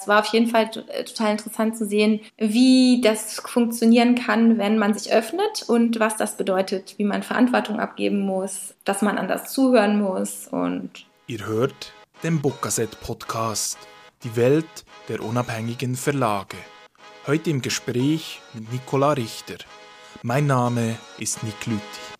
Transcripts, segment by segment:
Es war auf jeden Fall äh, total interessant zu sehen, wie das funktionieren kann, wenn man sich öffnet und was das bedeutet, wie man Verantwortung abgeben muss, dass man anders zuhören muss und Ihr hört den Bookasset Podcast, die Welt der unabhängigen Verlage. Heute im Gespräch mit Nicola Richter. Mein Name ist Nick Lüthi.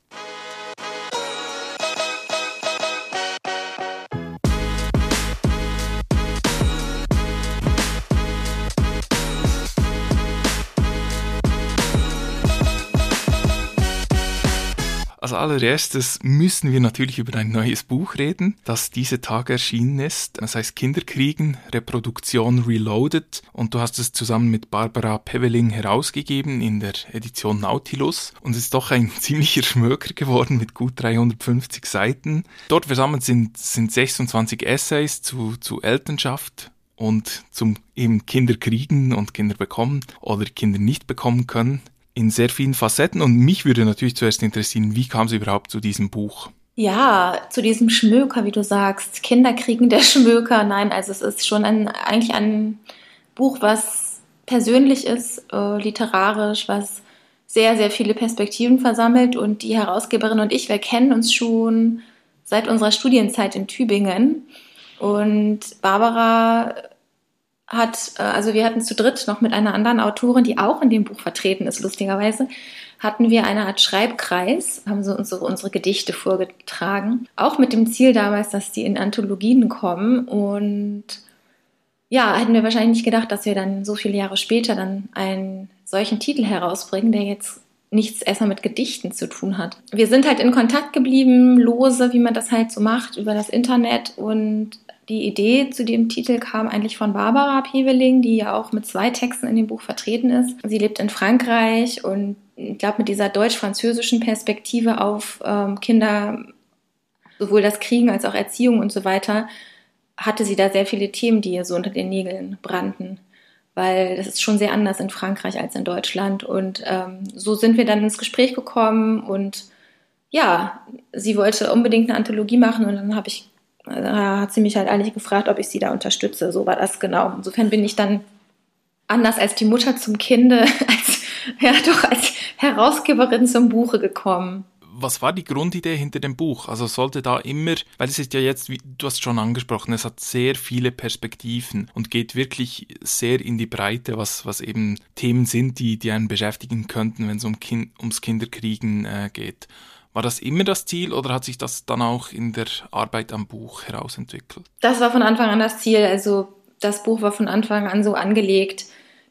Als allererstes müssen wir natürlich über ein neues Buch reden, das diese Tage erschienen ist. Das heißt Kinderkriegen, Reproduktion Reloaded. Und du hast es zusammen mit Barbara Peveling herausgegeben in der Edition Nautilus. Und es ist doch ein ziemlicher Schmöker geworden mit gut 350 Seiten. Dort versammelt sind, sind 26 Essays zu, zu Elternschaft, und zum eben Kinder kriegen und Kinder bekommen oder Kinder nicht bekommen können in sehr vielen Facetten. Und mich würde natürlich zuerst interessieren, wie kam es überhaupt zu diesem Buch? Ja, zu diesem Schmöker, wie du sagst. Kinder kriegen der Schmöker. Nein, also es ist schon ein, eigentlich ein Buch, was persönlich ist, äh, literarisch, was sehr, sehr viele Perspektiven versammelt. Und die Herausgeberin und ich, wir kennen uns schon seit unserer Studienzeit in Tübingen. Und Barbara hat, äh, also wir hatten zu dritt noch mit einer anderen Autorin, die auch in dem Buch vertreten ist, lustigerweise, hatten wir eine Art Schreibkreis, haben so unsere, unsere Gedichte vorgetragen. Auch mit dem Ziel damals, dass die in Anthologien kommen. Und ja, hätten wir wahrscheinlich nicht gedacht, dass wir dann so viele Jahre später dann einen solchen Titel herausbringen, der jetzt nichts erstmal mit Gedichten zu tun hat. Wir sind halt in Kontakt geblieben, lose, wie man das halt so macht, über das Internet und die Idee zu dem Titel kam eigentlich von Barbara Peveling, die ja auch mit zwei Texten in dem Buch vertreten ist. Sie lebt in Frankreich und ich glaube, mit dieser deutsch-französischen Perspektive auf ähm, Kinder, sowohl das Kriegen als auch Erziehung und so weiter, hatte sie da sehr viele Themen, die ihr so unter den Nägeln brannten. Weil das ist schon sehr anders in Frankreich als in Deutschland. Und ähm, so sind wir dann ins Gespräch gekommen und ja, sie wollte unbedingt eine Anthologie machen und dann habe ich hat sie mich halt eigentlich gefragt, ob ich sie da unterstütze. So war das genau. Insofern bin ich dann anders als die Mutter zum Kinde, als, ja, doch als Herausgeberin zum Buche gekommen. Was war die Grundidee hinter dem Buch? Also sollte da immer, weil es ist ja jetzt, wie du hast schon angesprochen, es hat sehr viele Perspektiven und geht wirklich sehr in die Breite, was, was eben Themen sind, die, die einen beschäftigen könnten, wenn es um kind, ums Kinderkriegen äh, geht. War das immer das Ziel oder hat sich das dann auch in der Arbeit am Buch herausentwickelt? Das war von Anfang an das Ziel. Also das Buch war von Anfang an so angelegt,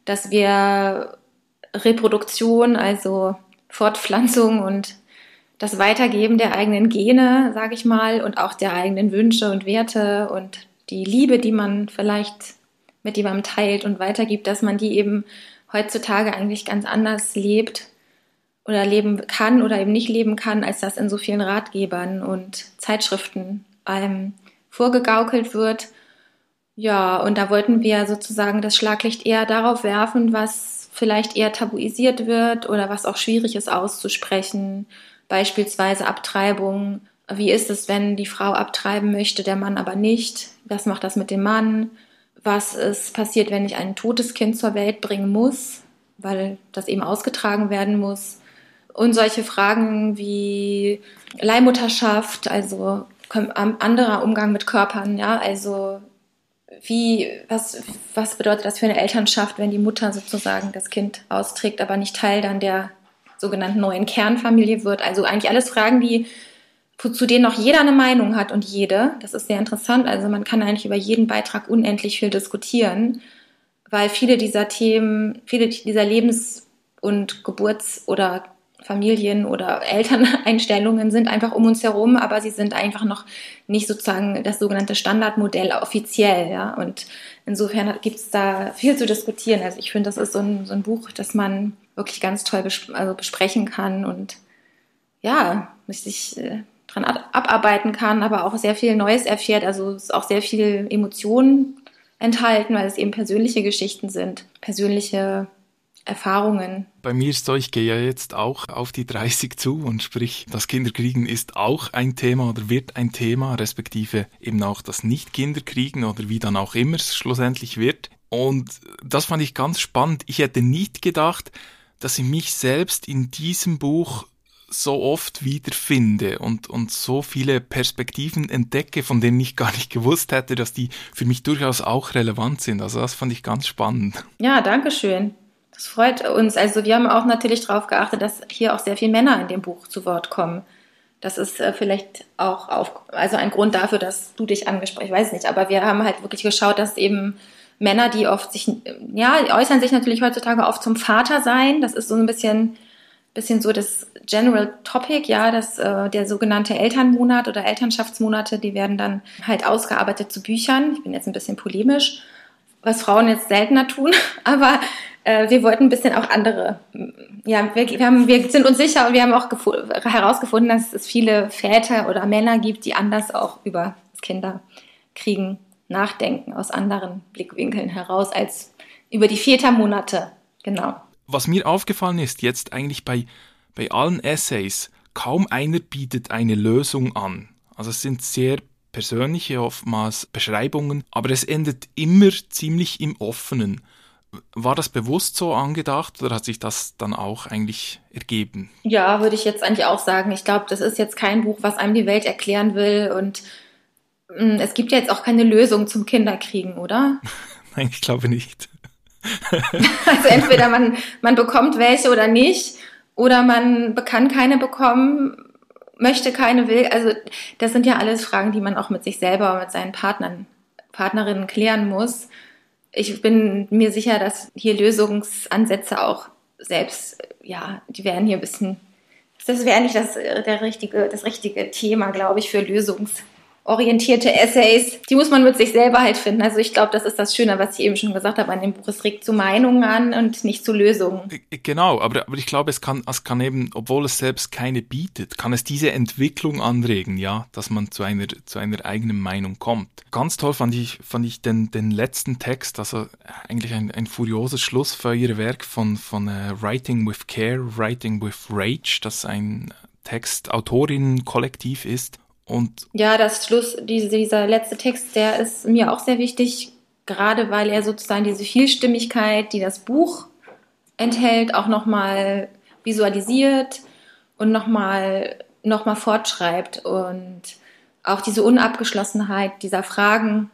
dass wir Reproduktion, also Fortpflanzung und das Weitergeben der eigenen Gene, sage ich mal, und auch der eigenen Wünsche und Werte und die Liebe, die man vielleicht mit jemandem teilt und weitergibt, dass man die eben heutzutage eigentlich ganz anders lebt oder leben kann oder eben nicht leben kann, als das in so vielen Ratgebern und Zeitschriften einem vorgegaukelt wird. Ja, und da wollten wir sozusagen das Schlaglicht eher darauf werfen, was vielleicht eher tabuisiert wird oder was auch schwierig ist auszusprechen. Beispielsweise Abtreibung. Wie ist es, wenn die Frau abtreiben möchte, der Mann aber nicht? Was macht das mit dem Mann? Was ist passiert, wenn ich ein totes Kind zur Welt bringen muss, weil das eben ausgetragen werden muss? Und solche Fragen wie Leihmutterschaft, also anderer Umgang mit Körpern, ja, also wie, was, was bedeutet das für eine Elternschaft, wenn die Mutter sozusagen das Kind austrägt, aber nicht Teil dann der sogenannten neuen Kernfamilie wird? Also eigentlich alles Fragen, die zu denen noch jeder eine Meinung hat und jede. Das ist sehr interessant. Also man kann eigentlich über jeden Beitrag unendlich viel diskutieren, weil viele dieser Themen, viele dieser Lebens- und Geburts- oder Familien oder Elterneinstellungen sind einfach um uns herum, aber sie sind einfach noch nicht sozusagen das sogenannte Standardmodell offiziell. Ja? Und insofern gibt es da viel zu diskutieren. Also ich finde, das ist so ein, so ein Buch, das man wirklich ganz toll bes also besprechen kann und ja, sich äh, dran abarbeiten kann, aber auch sehr viel Neues erfährt. Also es ist auch sehr viel Emotionen enthalten, weil es eben persönliche Geschichten sind, persönliche Erfahrungen. Bei mir ist so, ich gehe ja jetzt auch auf die 30 zu und sprich, das Kinderkriegen ist auch ein Thema oder wird ein Thema, respektive eben auch das Nicht-Kinderkriegen oder wie dann auch immer es schlussendlich wird. Und das fand ich ganz spannend. Ich hätte nicht gedacht, dass ich mich selbst in diesem Buch so oft wiederfinde und, und so viele Perspektiven entdecke, von denen ich gar nicht gewusst hätte, dass die für mich durchaus auch relevant sind. Also das fand ich ganz spannend. Ja, danke schön. Das freut uns. Also wir haben auch natürlich darauf geachtet, dass hier auch sehr viele Männer in dem Buch zu Wort kommen. Das ist äh, vielleicht auch auf, also ein Grund dafür, dass du dich angesprochen, ich weiß nicht, aber wir haben halt wirklich geschaut, dass eben Männer, die oft sich, ja, äußern sich natürlich heutzutage oft zum Vater sein. Das ist so ein bisschen, bisschen so das General Topic, ja, das, äh, der sogenannte Elternmonat oder Elternschaftsmonate, die werden dann halt ausgearbeitet zu Büchern. Ich bin jetzt ein bisschen polemisch, was Frauen jetzt seltener tun, aber äh, wir wollten ein bisschen auch andere, ja, wir, wir, haben, wir sind uns sicher und wir haben auch herausgefunden, dass es viele Väter oder Männer gibt, die anders auch über das Kinderkriegen nachdenken, aus anderen Blickwinkeln heraus als über die Vätermonate. Genau. Was mir aufgefallen ist, jetzt eigentlich bei, bei allen Essays, kaum einer bietet eine Lösung an. Also es sind sehr persönliche oftmals Beschreibungen, aber es endet immer ziemlich im Offenen. War das bewusst so angedacht oder hat sich das dann auch eigentlich ergeben? Ja, würde ich jetzt eigentlich auch sagen. Ich glaube, das ist jetzt kein Buch, was einem die Welt erklären will und mh, mm, es gibt ja jetzt auch keine Lösung zum Kinderkriegen, oder? Nein, ich glaube nicht. also entweder man, man bekommt welche oder nicht oder man kann keine bekommen, möchte keine, will. Also das sind ja alles Fragen, die man auch mit sich selber und mit seinen Partnern, Partnerinnen klären muss ich bin mir sicher, dass hier Lösungsansätze auch selbst, ja, die werden hier ein bisschen, das wäre nicht das, der richtige, das richtige Thema, glaube ich, für Lösungs orientierte Essays, die muss man mit sich selber halt finden. Also ich glaube, das ist das Schöne, was ich eben schon gesagt habe an dem Buch. Es regt zu Meinungen an und nicht zu Lösungen. Genau, aber, aber ich glaube, es kann, es kann eben, obwohl es selbst keine bietet, kann es diese Entwicklung anregen, ja, dass man zu einer, zu einer eigenen Meinung kommt. Ganz toll fand ich, fand ich den, den letzten Text, also eigentlich ein, ein furioses Schlussfeuerwerk von, von uh, Writing with Care, Writing with Rage, das ein Text Autorinnen-Kollektiv ist und ja, das Schluss, diese, dieser letzte Text, der ist mir auch sehr wichtig, gerade weil er sozusagen diese Vielstimmigkeit, die das Buch enthält, auch nochmal visualisiert und nochmal noch mal fortschreibt. Und auch diese Unabgeschlossenheit dieser Fragen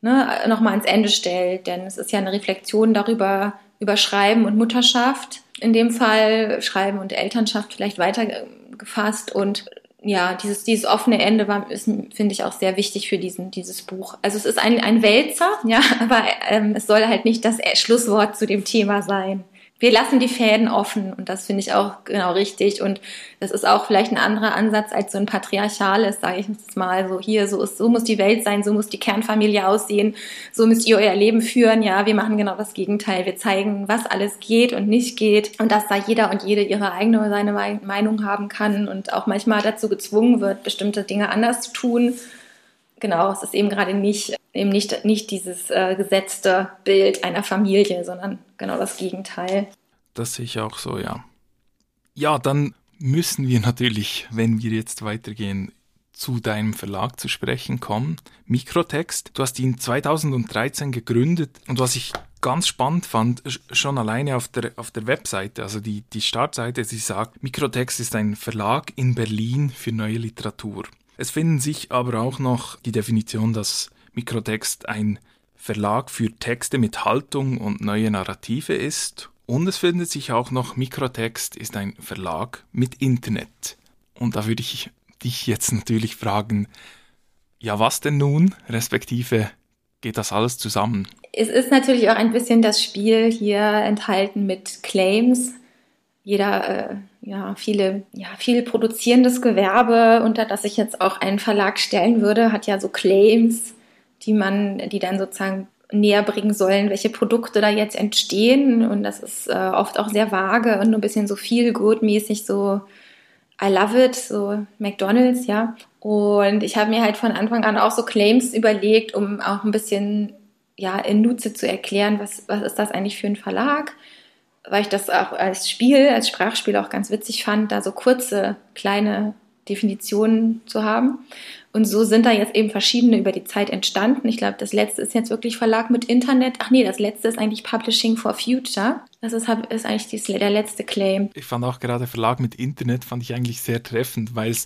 ne, nochmal ans Ende stellt, denn es ist ja eine Reflexion darüber, über Schreiben und Mutterschaft, in dem Fall Schreiben und Elternschaft vielleicht weitergefasst. Und ja, dieses, dieses offene Ende war, finde ich, auch sehr wichtig für diesen, dieses Buch. Also es ist ein, ein Wälzer, ja, aber ähm, es soll halt nicht das Schlusswort zu dem Thema sein wir lassen die Fäden offen und das finde ich auch genau richtig und das ist auch vielleicht ein anderer Ansatz als so ein patriarchales, sage ich jetzt mal, so hier, so ist, so muss die Welt sein, so muss die Kernfamilie aussehen, so müsst ihr euer Leben führen. Ja, wir machen genau das Gegenteil. Wir zeigen, was alles geht und nicht geht und dass da jeder und jede ihre eigene oder seine Meinung haben kann und auch manchmal dazu gezwungen wird, bestimmte Dinge anders zu tun. Genau, es ist eben gerade nicht eben nicht, nicht dieses äh, gesetzte Bild einer Familie, sondern genau das Gegenteil. Das sehe ich auch so, ja. Ja, dann müssen wir natürlich, wenn wir jetzt weitergehen, zu deinem Verlag zu sprechen kommen. Mikrotext. Du hast ihn 2013 gegründet und was ich ganz spannend fand, schon alleine auf der, auf der Webseite, also die, die Startseite, sie sagt, Mikrotext ist ein Verlag in Berlin für neue Literatur. Es finden sich aber auch noch die Definition, dass Mikrotext ein Verlag für Texte mit Haltung und neue Narrative ist. Und es findet sich auch noch, Mikrotext ist ein Verlag mit Internet. Und da würde ich dich jetzt natürlich fragen, ja, was denn nun? Respektive geht das alles zusammen? Es ist natürlich auch ein bisschen das Spiel hier enthalten mit Claims. Jeder, äh, ja, viele, ja, viel produzierendes Gewerbe, unter das ich jetzt auch einen Verlag stellen würde, hat ja so Claims die man, die dann sozusagen näher bringen sollen, welche Produkte da jetzt entstehen. Und das ist äh, oft auch sehr vage und nur ein bisschen so viel mäßig so I love it, so McDonalds, ja. Und ich habe mir halt von Anfang an auch so Claims überlegt, um auch ein bisschen ja in Nutze zu erklären, was, was ist das eigentlich für ein Verlag, weil ich das auch als Spiel, als Sprachspiel auch ganz witzig fand, da so kurze, kleine Definitionen zu haben. Und so sind da jetzt eben verschiedene über die Zeit entstanden. Ich glaube, das letzte ist jetzt wirklich Verlag mit Internet. Ach nee, das letzte ist eigentlich Publishing for Future. Das ist, ist eigentlich dies, der letzte Claim. Ich fand auch gerade Verlag mit Internet fand ich eigentlich sehr treffend, weil es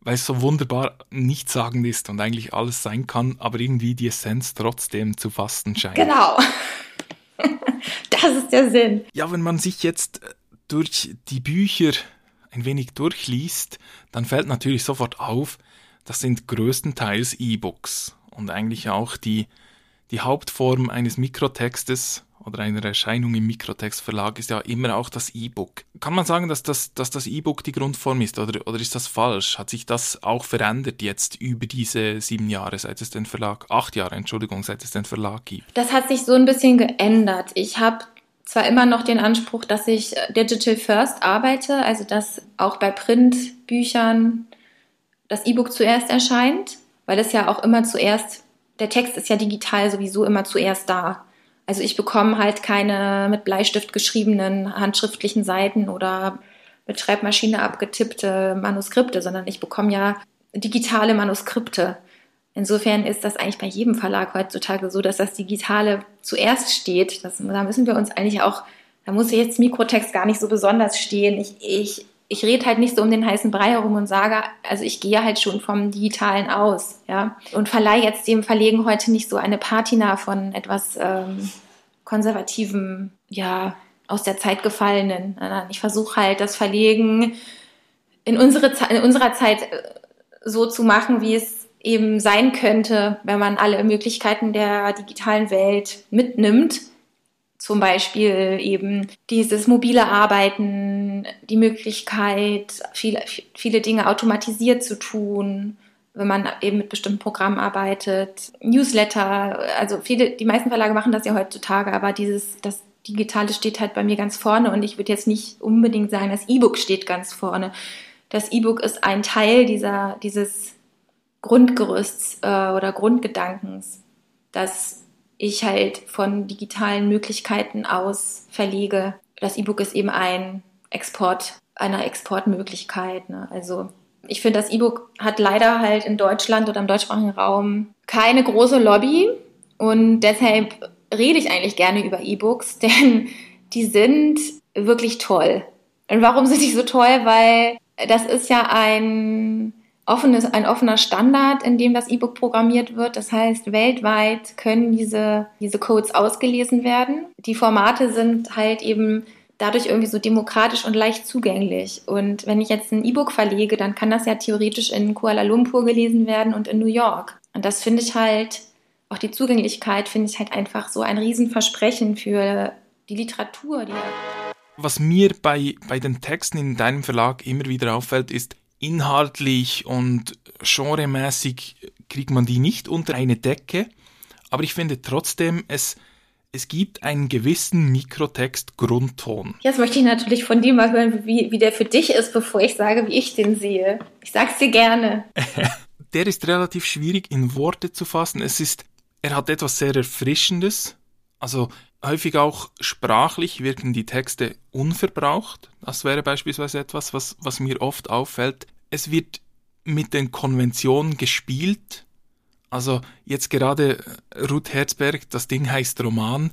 weil es so wunderbar nichtssagend ist und eigentlich alles sein kann, aber irgendwie die Essenz trotzdem zu fassen scheint. Genau. das ist der Sinn. Ja, wenn man sich jetzt durch die Bücher ein wenig durchliest, dann fällt natürlich sofort auf, das sind größtenteils E-Books und eigentlich auch die, die Hauptform eines Mikrotextes oder einer Erscheinung im Mikrotextverlag ist ja immer auch das E-Book. Kann man sagen, dass das, dass das E-Book die Grundform ist oder, oder ist das falsch? Hat sich das auch verändert jetzt über diese sieben Jahre, seit es den Verlag, acht Jahre, Entschuldigung, seit es den Verlag gibt? Das hat sich so ein bisschen geändert. Ich habe zwar immer noch den Anspruch, dass ich Digital First arbeite, also dass auch bei Printbüchern das E-Book zuerst erscheint, weil es ja auch immer zuerst, der Text ist ja digital sowieso immer zuerst da. Also ich bekomme halt keine mit Bleistift geschriebenen handschriftlichen Seiten oder mit Schreibmaschine abgetippte Manuskripte, sondern ich bekomme ja digitale Manuskripte. Insofern ist das eigentlich bei jedem Verlag heutzutage so, dass das Digitale zuerst steht. Das, da müssen wir uns eigentlich auch, da muss jetzt Mikrotext gar nicht so besonders stehen. Ich, ich, ich rede halt nicht so um den heißen Brei herum und sage, also ich gehe halt schon vom Digitalen aus, ja. Und verleihe jetzt dem Verlegen heute nicht so eine Patina von etwas ähm, konservativem, ja, aus der Zeit gefallenen. Ich versuche halt das Verlegen in, unsere, in unserer Zeit äh, so zu machen, wie es eben sein könnte, wenn man alle Möglichkeiten der digitalen Welt mitnimmt. Zum Beispiel eben dieses mobile Arbeiten, die Möglichkeit, viele, viele Dinge automatisiert zu tun, wenn man eben mit bestimmten Programmen arbeitet. Newsletter, also viele, die meisten Verlage machen das ja heutzutage, aber dieses, das Digitale steht halt bei mir ganz vorne und ich würde jetzt nicht unbedingt sagen, das E-Book steht ganz vorne. Das E-Book ist ein Teil dieser, dieses Grundgerüsts äh, oder Grundgedankens, dass ich halt von digitalen Möglichkeiten aus verlege. Das E-Book ist eben ein Export, eine Exportmöglichkeit. Ne? Also ich finde, das E-Book hat leider halt in Deutschland oder im deutschsprachigen Raum keine große Lobby und deshalb rede ich eigentlich gerne über E-Books, denn die sind wirklich toll. Und warum sind die so toll? Weil das ist ja ein offenes, ein offener Standard, in dem das E-Book programmiert wird. Das heißt, weltweit können diese, diese Codes ausgelesen werden. Die Formate sind halt eben dadurch irgendwie so demokratisch und leicht zugänglich. Und wenn ich jetzt ein E-Book verlege, dann kann das ja theoretisch in Kuala Lumpur gelesen werden und in New York. Und das finde ich halt, auch die Zugänglichkeit finde ich halt einfach so ein Riesenversprechen für die Literatur. Die Was mir bei, bei den Texten in deinem Verlag immer wieder auffällt, ist, inhaltlich und genremäßig kriegt man die nicht unter eine Decke, aber ich finde trotzdem, es, es gibt einen gewissen Mikrotext-Grundton. Jetzt möchte ich natürlich von dir mal hören, wie, wie der für dich ist, bevor ich sage, wie ich den sehe. Ich sag's dir gerne. der ist relativ schwierig in Worte zu fassen. Es ist, er hat etwas sehr Erfrischendes. Also häufig auch sprachlich wirken die Texte unverbraucht. Das wäre beispielsweise etwas, was, was mir oft auffällt. Es wird mit den Konventionen gespielt. Also jetzt gerade Ruth Herzberg, das Ding heißt Roman.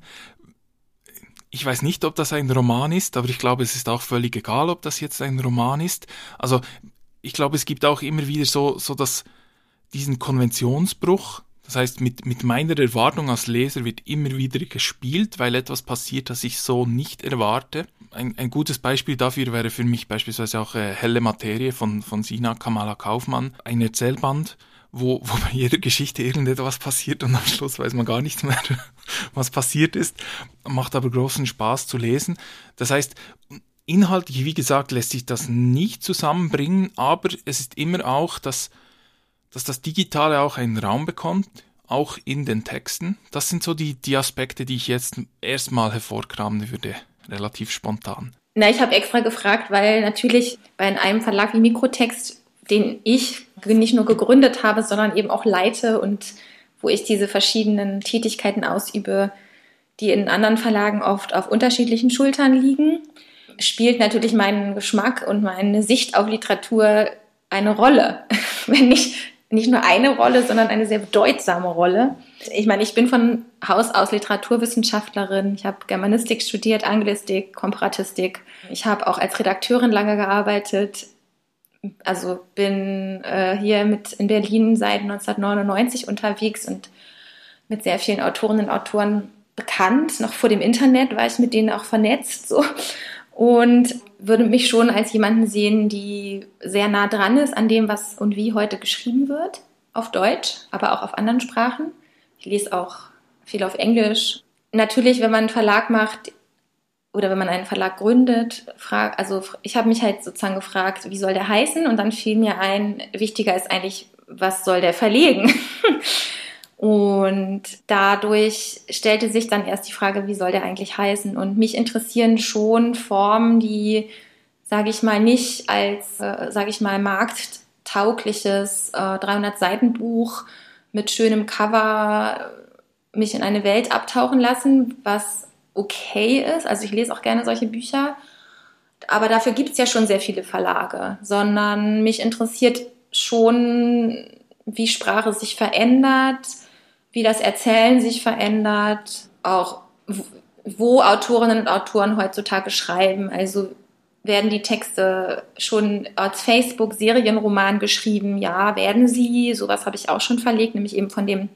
Ich weiß nicht, ob das ein Roman ist, aber ich glaube, es ist auch völlig egal, ob das jetzt ein Roman ist. Also ich glaube, es gibt auch immer wieder so, so dass diesen Konventionsbruch, das heißt, mit, mit meiner Erwartung als Leser wird immer wieder gespielt, weil etwas passiert, das ich so nicht erwarte. Ein, ein gutes Beispiel dafür wäre für mich beispielsweise auch äh, Helle Materie von, von Sina Kamala Kaufmann, ein Erzählband, wo, wo bei jeder Geschichte irgendetwas passiert und am Schluss weiß man gar nichts mehr, was passiert ist, macht aber großen Spaß zu lesen. Das heißt, inhaltlich, wie gesagt, lässt sich das nicht zusammenbringen, aber es ist immer auch das dass das Digitale auch einen Raum bekommt, auch in den Texten. Das sind so die, die Aspekte, die ich jetzt erstmal hervorkramen würde, relativ spontan. Na, ich habe extra gefragt, weil natürlich bei einem Verlag wie Mikrotext, den ich nicht nur gegründet habe, sondern eben auch leite und wo ich diese verschiedenen Tätigkeiten ausübe, die in anderen Verlagen oft auf unterschiedlichen Schultern liegen, spielt natürlich mein Geschmack und meine Sicht auf Literatur eine Rolle. Wenn ich nicht nur eine Rolle, sondern eine sehr bedeutsame Rolle. Ich meine, ich bin von Haus aus Literaturwissenschaftlerin. Ich habe Germanistik studiert, Anglistik, Komparatistik. Ich habe auch als Redakteurin lange gearbeitet. Also bin äh, hier mit in Berlin seit 1999 unterwegs und mit sehr vielen Autorinnen und Autoren bekannt. Noch vor dem Internet war ich mit denen auch vernetzt. So und würde mich schon als jemanden sehen, die sehr nah dran ist an dem, was und wie heute geschrieben wird, auf Deutsch, aber auch auf anderen Sprachen. Ich lese auch viel auf Englisch. Natürlich, wenn man einen Verlag macht oder wenn man einen Verlag gründet, frag, also ich habe mich halt sozusagen gefragt, wie soll der heißen? Und dann fiel mir ein, wichtiger ist eigentlich, was soll der verlegen? Und dadurch stellte sich dann erst die Frage, wie soll der eigentlich heißen? Und mich interessieren schon Formen, die, sage ich mal, nicht als, äh, sage ich mal, markttaugliches äh, 300-Seiten-Buch mit schönem Cover mich in eine Welt abtauchen lassen, was okay ist. Also ich lese auch gerne solche Bücher. Aber dafür gibt es ja schon sehr viele Verlage, sondern mich interessiert schon, wie Sprache sich verändert, wie das Erzählen sich verändert, auch wo Autorinnen und Autoren heutzutage schreiben. Also werden die Texte schon als Facebook-Serienroman geschrieben? Ja, werden sie. Sowas habe ich auch schon verlegt, nämlich eben von dem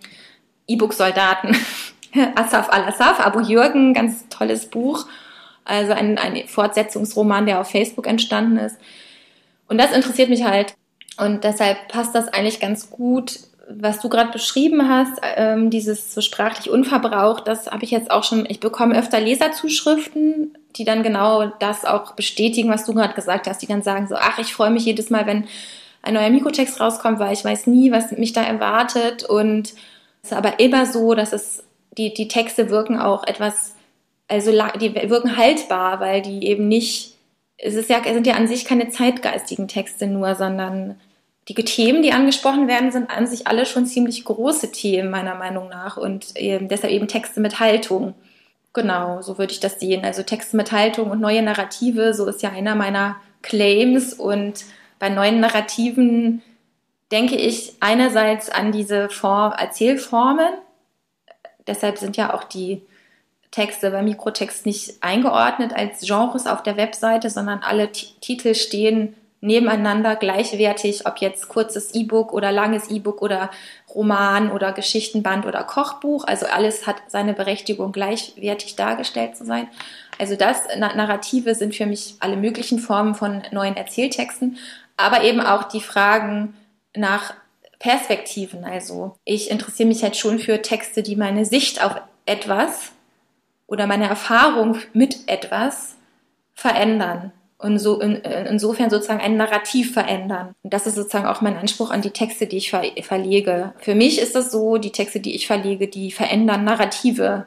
E-Book-Soldaten Asaf al-Asaf, Abu Jürgen, ganz tolles Buch. Also ein, ein Fortsetzungsroman, der auf Facebook entstanden ist. Und das interessiert mich halt. Und deshalb passt das eigentlich ganz gut was du gerade beschrieben hast, ähm, dieses so sprachlich unverbraucht, das habe ich jetzt auch schon, ich bekomme öfter Leserzuschriften, die dann genau das auch bestätigen, was du gerade gesagt hast, die dann sagen so, ach, ich freue mich jedes Mal, wenn ein neuer Mikrotext rauskommt, weil ich weiß nie, was mich da erwartet. Und es ist aber immer so, dass es, die, die Texte wirken auch etwas, also die wirken haltbar, weil die eben nicht, es ist ja, es sind ja an sich keine zeitgeistigen Texte nur, sondern die Themen, die angesprochen werden, sind an sich alle schon ziemlich große Themen, meiner Meinung nach. Und eben, deshalb eben Texte mit Haltung. Genau, so würde ich das sehen. Also Texte mit Haltung und neue Narrative, so ist ja einer meiner Claims. Und bei neuen Narrativen denke ich einerseits an diese Form, Erzählformen. Deshalb sind ja auch die Texte bei Mikrotext nicht eingeordnet als Genres auf der Webseite, sondern alle T Titel stehen nebeneinander gleichwertig, ob jetzt kurzes E-Book oder langes E-Book oder Roman oder Geschichtenband oder Kochbuch. Also alles hat seine Berechtigung, gleichwertig dargestellt zu sein. Also das, Narrative sind für mich alle möglichen Formen von neuen Erzähltexten, aber eben auch die Fragen nach Perspektiven. Also ich interessiere mich halt schon für Texte, die meine Sicht auf etwas oder meine Erfahrung mit etwas verändern und so in, insofern sozusagen ein Narrativ verändern. Und das ist sozusagen auch mein Anspruch an die Texte, die ich ver verlege. Für mich ist das so, die Texte, die ich verlege, die verändern Narrative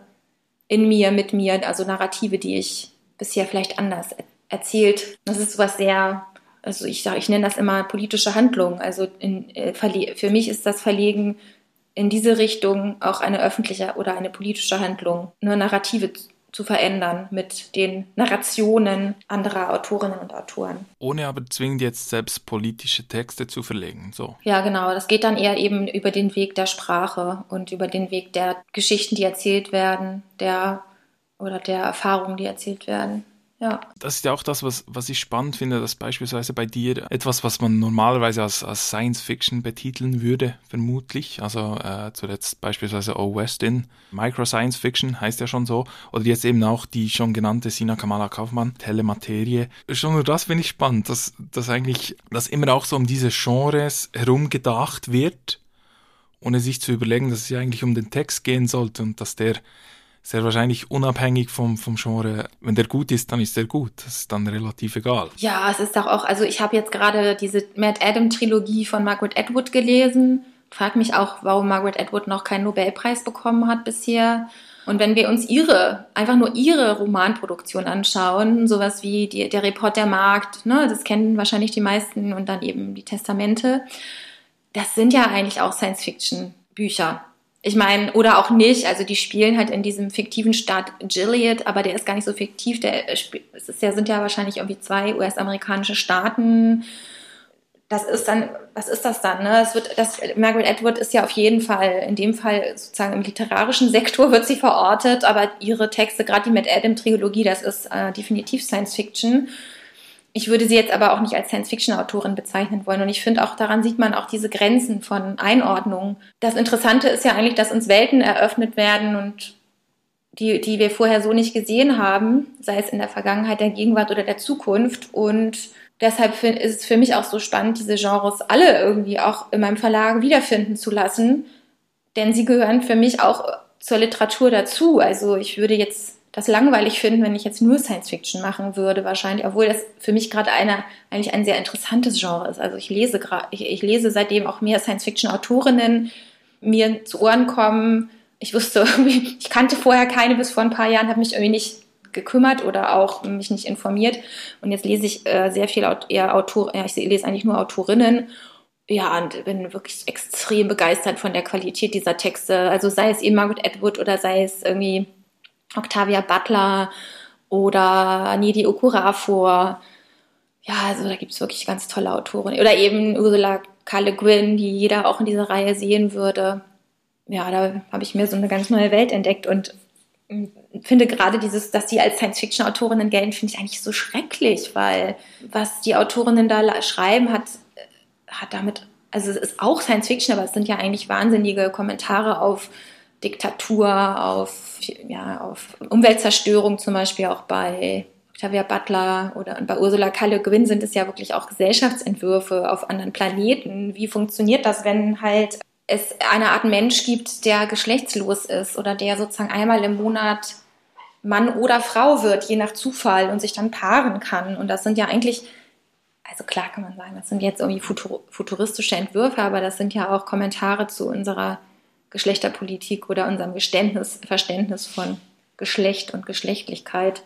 in mir, mit mir, also Narrative, die ich bisher vielleicht anders erzählt. Das ist was sehr, also ich sage, ich nenne das immer politische Handlung. Also in, äh, für mich ist das Verlegen in diese Richtung auch eine öffentliche oder eine politische Handlung, nur Narrative zu verändern mit den Narrationen anderer Autorinnen und Autoren. Ohne aber zwingend jetzt selbst politische Texte zu verlegen, so. Ja, genau. Das geht dann eher eben über den Weg der Sprache und über den Weg der Geschichten, die erzählt werden, der oder der Erfahrungen, die erzählt werden. Ja. Das ist ja auch das, was, was ich spannend finde, dass beispielsweise bei dir etwas, was man normalerweise als, als Science Fiction betiteln würde, vermutlich, also äh, zuletzt beispielsweise O. Westin, Micro Science Fiction heißt ja schon so, oder jetzt eben auch die schon genannte Sina Kamala Kaufmann, Telematerie. Schon nur das finde ich spannend, dass, dass eigentlich, dass immer auch so um diese Genres herumgedacht wird, ohne sich zu überlegen, dass es ja eigentlich um den Text gehen sollte und dass der sehr wahrscheinlich unabhängig vom, vom Genre. Wenn der gut ist, dann ist der gut. Das ist dann relativ egal. Ja, es ist doch auch, also ich habe jetzt gerade diese Matt Adam Trilogie von Margaret Atwood gelesen. Frag mich auch, warum Margaret Atwood noch keinen Nobelpreis bekommen hat bisher. Und wenn wir uns ihre, einfach nur ihre Romanproduktion anschauen, sowas wie die, der Report der Markt, ne, das kennen wahrscheinlich die meisten und dann eben die Testamente, das sind ja eigentlich auch Science-Fiction-Bücher ich meine, oder auch nicht, also die spielen halt in diesem fiktiven Staat Gilead, aber der ist gar nicht so fiktiv, der es ist ja, sind ja wahrscheinlich irgendwie zwei US-amerikanische Staaten. das ist dann, was ist das dann? Ne? Es wird, das, Margaret Atwood ist ja auf jeden Fall, in dem Fall sozusagen im literarischen Sektor wird sie verortet, aber ihre Texte, gerade die Matt Adam Trilogie, das ist äh, definitiv Science Fiction. Ich würde sie jetzt aber auch nicht als Science-Fiction-Autorin bezeichnen wollen. Und ich finde auch, daran sieht man auch diese Grenzen von Einordnung. Das Interessante ist ja eigentlich, dass uns Welten eröffnet werden und die, die wir vorher so nicht gesehen haben, sei es in der Vergangenheit, der Gegenwart oder der Zukunft. Und deshalb ist es für mich auch so spannend, diese Genres alle irgendwie auch in meinem Verlag wiederfinden zu lassen. Denn sie gehören für mich auch zur Literatur dazu. Also ich würde jetzt das langweilig finden, wenn ich jetzt nur Science Fiction machen würde, wahrscheinlich, obwohl das für mich gerade eine, eigentlich ein sehr interessantes Genre ist. Also ich lese gerade, ich, ich lese seitdem auch mehr Science Fiction Autorinnen mir zu Ohren kommen. Ich wusste irgendwie, ich kannte vorher keine bis vor ein paar Jahren, habe mich irgendwie nicht gekümmert oder auch mich nicht informiert. Und jetzt lese ich äh, sehr viel eher Autor, ja, ich lese eigentlich nur Autorinnen. Ja, und bin wirklich extrem begeistert von der Qualität dieser Texte. Also sei es eben Margaret Atwood oder sei es irgendwie Octavia Butler oder Nidi Okorafor. Ja, also da gibt es wirklich ganz tolle Autoren. Oder eben Ursula K. Le Guin, die jeder auch in dieser Reihe sehen würde. Ja, da habe ich mir so eine ganz neue Welt entdeckt und finde gerade dieses, dass die als Science-Fiction-Autorinnen gelten, finde ich eigentlich so schrecklich, weil was die Autorinnen da schreiben, hat, hat damit, also es ist auch Science-Fiction, aber es sind ja eigentlich wahnsinnige Kommentare auf Diktatur, auf, ja, auf Umweltzerstörung zum Beispiel auch bei Octavia Butler oder bei Ursula K. Le sind es ja wirklich auch Gesellschaftsentwürfe auf anderen Planeten. Wie funktioniert das, wenn halt es eine Art Mensch gibt, der geschlechtslos ist oder der sozusagen einmal im Monat Mann oder Frau wird, je nach Zufall und sich dann paaren kann. Und das sind ja eigentlich, also klar kann man sagen, das sind jetzt irgendwie futuristische Entwürfe, aber das sind ja auch Kommentare zu unserer Geschlechterpolitik oder unserem Geständnis, Verständnis von Geschlecht und Geschlechtlichkeit.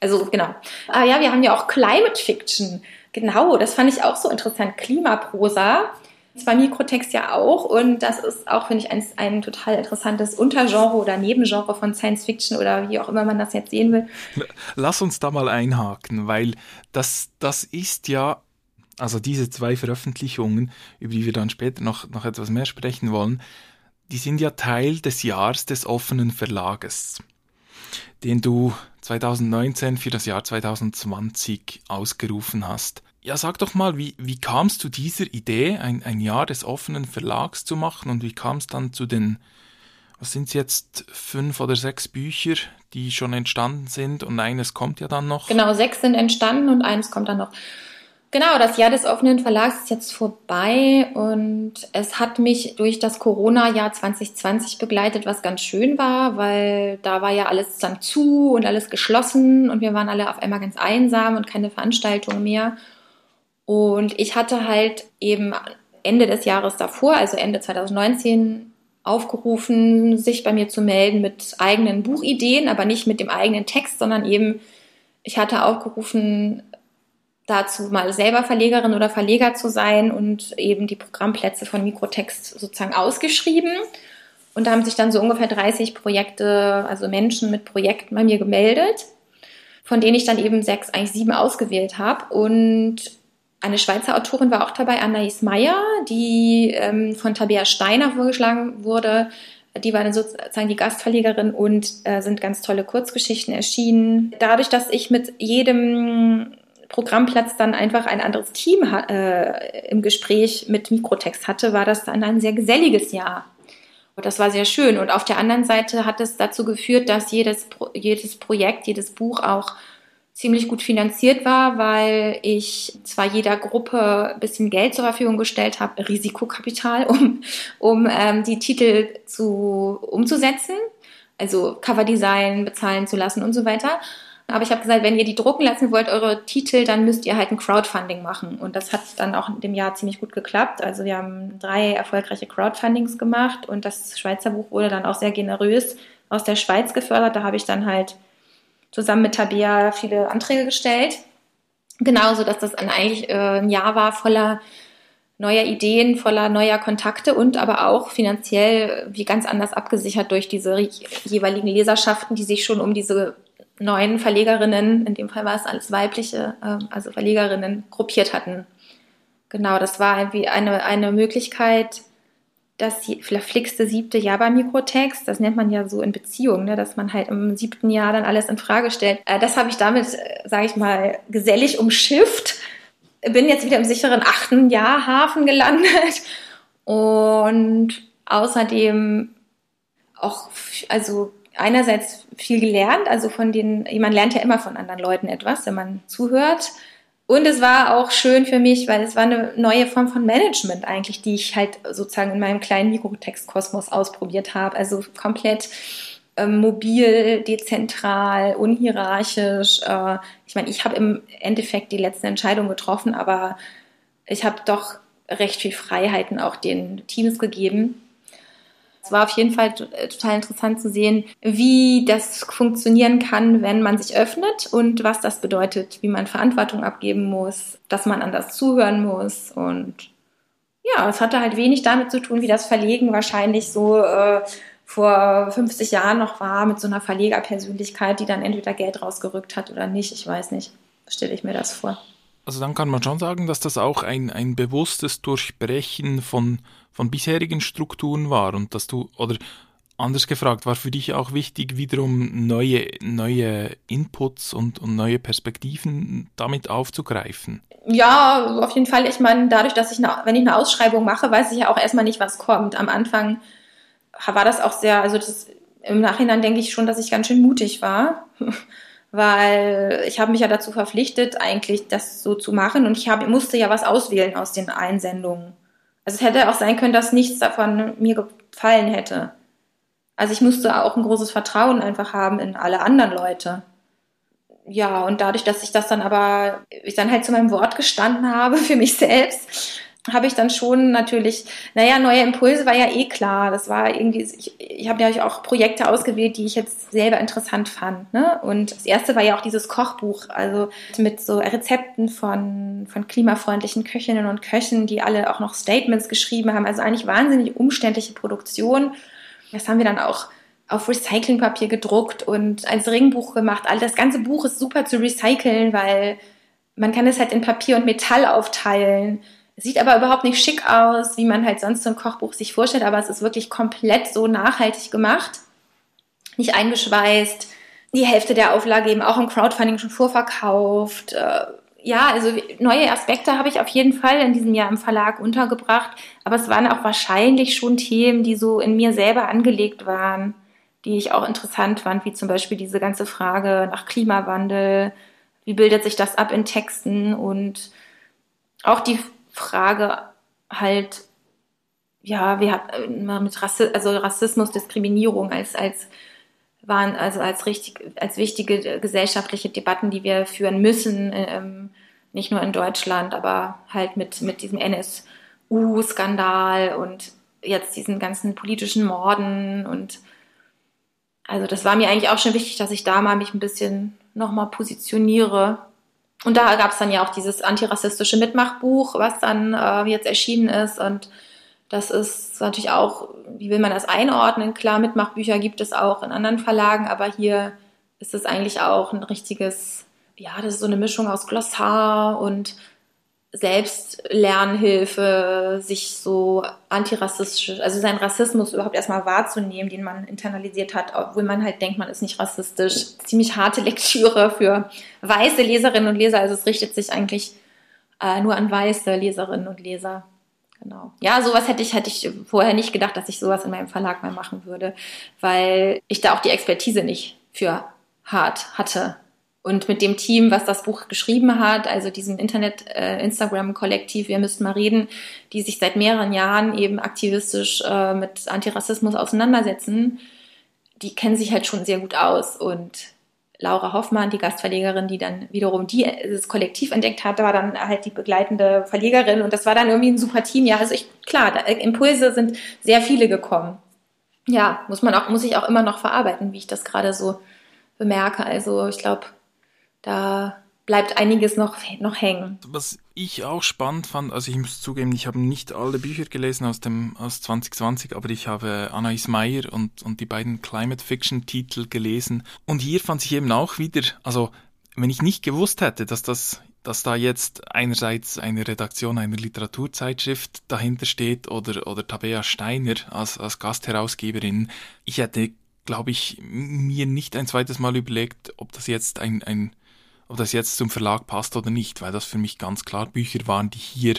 Also genau. Ah ja, wir haben ja auch Climate Fiction. Genau, das fand ich auch so interessant. Klimaprosa. Zwar Mikrotext ja auch und das ist auch, finde ich, ein, ein total interessantes Untergenre oder Nebengenre von Science Fiction oder wie auch immer man das jetzt sehen will. Lass uns da mal einhaken, weil das, das ist ja, also diese zwei Veröffentlichungen, über die wir dann später noch, noch etwas mehr sprechen wollen, die sind ja Teil des Jahres des offenen Verlages, den du 2019 für das Jahr 2020 ausgerufen hast. Ja, sag doch mal, wie, wie kam es zu dieser Idee, ein, ein Jahr des offenen Verlags zu machen und wie kam es dann zu den, was sind es jetzt, fünf oder sechs Bücher, die schon entstanden sind und eines kommt ja dann noch? Genau, sechs sind entstanden und eines kommt dann noch. Genau, das Jahr des offenen Verlags ist jetzt vorbei und es hat mich durch das Corona-Jahr 2020 begleitet, was ganz schön war, weil da war ja alles dann zu und alles geschlossen und wir waren alle auf einmal ganz einsam und keine Veranstaltungen mehr. Und ich hatte halt eben Ende des Jahres davor, also Ende 2019, aufgerufen, sich bei mir zu melden mit eigenen Buchideen, aber nicht mit dem eigenen Text, sondern eben, ich hatte aufgerufen, dazu mal selber Verlegerin oder Verleger zu sein und eben die Programmplätze von Mikrotext sozusagen ausgeschrieben. Und da haben sich dann so ungefähr 30 Projekte, also Menschen mit Projekten bei mir gemeldet, von denen ich dann eben sechs, eigentlich sieben ausgewählt habe. Und eine Schweizer Autorin war auch dabei, Anais Meyer, die ähm, von Tabea Steiner vorgeschlagen wurde. Die war dann sozusagen die Gastverlegerin und äh, sind ganz tolle Kurzgeschichten erschienen. Dadurch, dass ich mit jedem Programmplatz dann einfach ein anderes Team äh, im Gespräch mit Mikrotext hatte, war das dann ein sehr geselliges Jahr. Und das war sehr schön. Und auf der anderen Seite hat es dazu geführt, dass jedes, jedes Projekt, jedes Buch auch ziemlich gut finanziert war, weil ich zwar jeder Gruppe ein bisschen Geld zur Verfügung gestellt habe, Risikokapital, um, um ähm, die Titel zu, umzusetzen, also Coverdesign bezahlen zu lassen und so weiter. Aber ich habe gesagt, wenn ihr die drucken lassen wollt, eure Titel, dann müsst ihr halt ein Crowdfunding machen. Und das hat dann auch in dem Jahr ziemlich gut geklappt. Also wir haben drei erfolgreiche Crowdfundings gemacht und das Schweizer Buch wurde dann auch sehr generös aus der Schweiz gefördert. Da habe ich dann halt zusammen mit Tabea viele Anträge gestellt. Genauso, dass das dann eigentlich äh, ein Jahr war voller neuer Ideen, voller neuer Kontakte und aber auch finanziell wie ganz anders abgesichert durch diese jeweiligen Leserschaften, die sich schon um diese neuen Verlegerinnen, in dem Fall war es alles weibliche, ähm, also Verlegerinnen, gruppiert hatten. Genau, das war irgendwie eine, eine Möglichkeit, das verflixte siebte Jahr beim Mikrotext, das nennt man ja so in Beziehungen, ne, dass man halt im siebten Jahr dann alles in Frage stellt. Äh, das habe ich damit, äh, sage ich mal, gesellig umschifft. Bin jetzt wieder im sicheren achten Jahr Hafen gelandet und außerdem auch, also einerseits viel gelernt, also von den, man lernt ja immer von anderen Leuten etwas, wenn man zuhört. Und es war auch schön für mich, weil es war eine neue Form von Management eigentlich, die ich halt sozusagen in meinem kleinen Mikrotextkosmos ausprobiert habe. Also komplett ähm, mobil, dezentral, unhierarchisch. Äh, ich meine, ich habe im Endeffekt die letzte Entscheidung getroffen, aber ich habe doch recht viel Freiheiten auch den Teams gegeben. War auf jeden Fall äh, total interessant zu sehen, wie das funktionieren kann, wenn man sich öffnet und was das bedeutet, wie man Verantwortung abgeben muss, dass man anders zuhören muss und ja, es hatte halt wenig damit zu tun, wie das Verlegen wahrscheinlich so äh, vor 50 Jahren noch war, mit so einer Verlegerpersönlichkeit, die dann entweder Geld rausgerückt hat oder nicht. Ich weiß nicht. Stelle ich mir das vor. Also dann kann man schon sagen, dass das auch ein, ein bewusstes Durchbrechen von von bisherigen Strukturen war und dass du, oder anders gefragt, war für dich auch wichtig, wiederum neue, neue Inputs und, und neue Perspektiven damit aufzugreifen? Ja, auf jeden Fall. Ich meine, dadurch, dass ich, eine, wenn ich eine Ausschreibung mache, weiß ich ja auch erstmal nicht, was kommt. Am Anfang war das auch sehr, also das, im Nachhinein denke ich schon, dass ich ganz schön mutig war, weil ich habe mich ja dazu verpflichtet, eigentlich das so zu machen und ich hab, musste ja was auswählen aus den Einsendungen. Also es hätte auch sein können, dass nichts davon mir gefallen hätte. Also ich musste auch ein großes Vertrauen einfach haben in alle anderen Leute. Ja, und dadurch, dass ich das dann aber, ich dann halt zu meinem Wort gestanden habe für mich selbst, habe ich dann schon natürlich, naja, neue Impulse war ja eh klar. Das war irgendwie, ich, ich habe ja auch Projekte ausgewählt, die ich jetzt selber interessant fand. Ne? Und das erste war ja auch dieses Kochbuch, also mit so Rezepten von, von klimafreundlichen Köchinnen und Köchen, die alle auch noch Statements geschrieben haben. Also eigentlich wahnsinnig umständliche Produktion. Das haben wir dann auch auf Recyclingpapier gedruckt und als Ringbuch gemacht. All das ganze Buch ist super zu recyceln, weil man kann es halt in Papier und Metall aufteilen Sieht aber überhaupt nicht schick aus, wie man halt sonst so ein Kochbuch sich vorstellt, aber es ist wirklich komplett so nachhaltig gemacht. Nicht eingeschweißt. Die Hälfte der Auflage eben auch im Crowdfunding schon vorverkauft. Äh, ja, also neue Aspekte habe ich auf jeden Fall in diesem Jahr im Verlag untergebracht, aber es waren auch wahrscheinlich schon Themen, die so in mir selber angelegt waren, die ich auch interessant fand, wie zum Beispiel diese ganze Frage nach Klimawandel, wie bildet sich das ab in Texten und auch die Frage halt, ja, wir haben mit Rassi also Rassismus, Diskriminierung als, als waren also als richtig, als wichtige gesellschaftliche Debatten, die wir führen müssen, ähm, nicht nur in Deutschland, aber halt mit, mit diesem NSU-Skandal und jetzt diesen ganzen politischen Morden und also das war mir eigentlich auch schon wichtig, dass ich da mal mich ein bisschen nochmal positioniere und da gab es dann ja auch dieses antirassistische Mitmachbuch, was dann äh, jetzt erschienen ist. Und das ist natürlich auch, wie will man das einordnen? Klar, Mitmachbücher gibt es auch in anderen Verlagen, aber hier ist es eigentlich auch ein richtiges, ja, das ist so eine Mischung aus Glossar und Selbstlernhilfe, sich so antirassistisch, also seinen Rassismus überhaupt erstmal wahrzunehmen, den man internalisiert hat, obwohl man halt denkt, man ist nicht rassistisch. Ziemlich harte Lektüre für weiße Leserinnen und Leser. Also es richtet sich eigentlich äh, nur an weiße Leserinnen und Leser. Genau. Ja, sowas hätte ich, hätte ich vorher nicht gedacht, dass ich sowas in meinem Verlag mal machen würde, weil ich da auch die Expertise nicht für hart hatte. Und mit dem Team, was das Buch geschrieben hat, also diesem Internet-Instagram-Kollektiv, äh, wir müssten mal reden, die sich seit mehreren Jahren eben aktivistisch äh, mit Antirassismus auseinandersetzen, die kennen sich halt schon sehr gut aus. Und Laura Hoffmann, die Gastverlegerin, die dann wiederum die, das Kollektiv entdeckt hat, war dann halt die begleitende Verlegerin. Und das war dann irgendwie ein super Team. Ja, also ich, klar, da, Impulse sind sehr viele gekommen. Ja, muss man auch, muss ich auch immer noch verarbeiten, wie ich das gerade so bemerke. Also ich glaube, da bleibt einiges noch, noch hängen. Was ich auch spannend fand, also ich muss zugeben, ich habe nicht alle Bücher gelesen aus dem aus 2020, aber ich habe Anais Meyer und, und die beiden Climate Fiction Titel gelesen. Und hier fand ich eben auch wieder, also wenn ich nicht gewusst hätte, dass das dass da jetzt einerseits eine Redaktion einer Literaturzeitschrift dahinter steht oder, oder Tabea Steiner als, als Gastherausgeberin. Ich hätte, glaube ich, mir nicht ein zweites Mal überlegt, ob das jetzt ein, ein, ob das jetzt zum Verlag passt oder nicht, weil das für mich ganz klar Bücher waren, die hier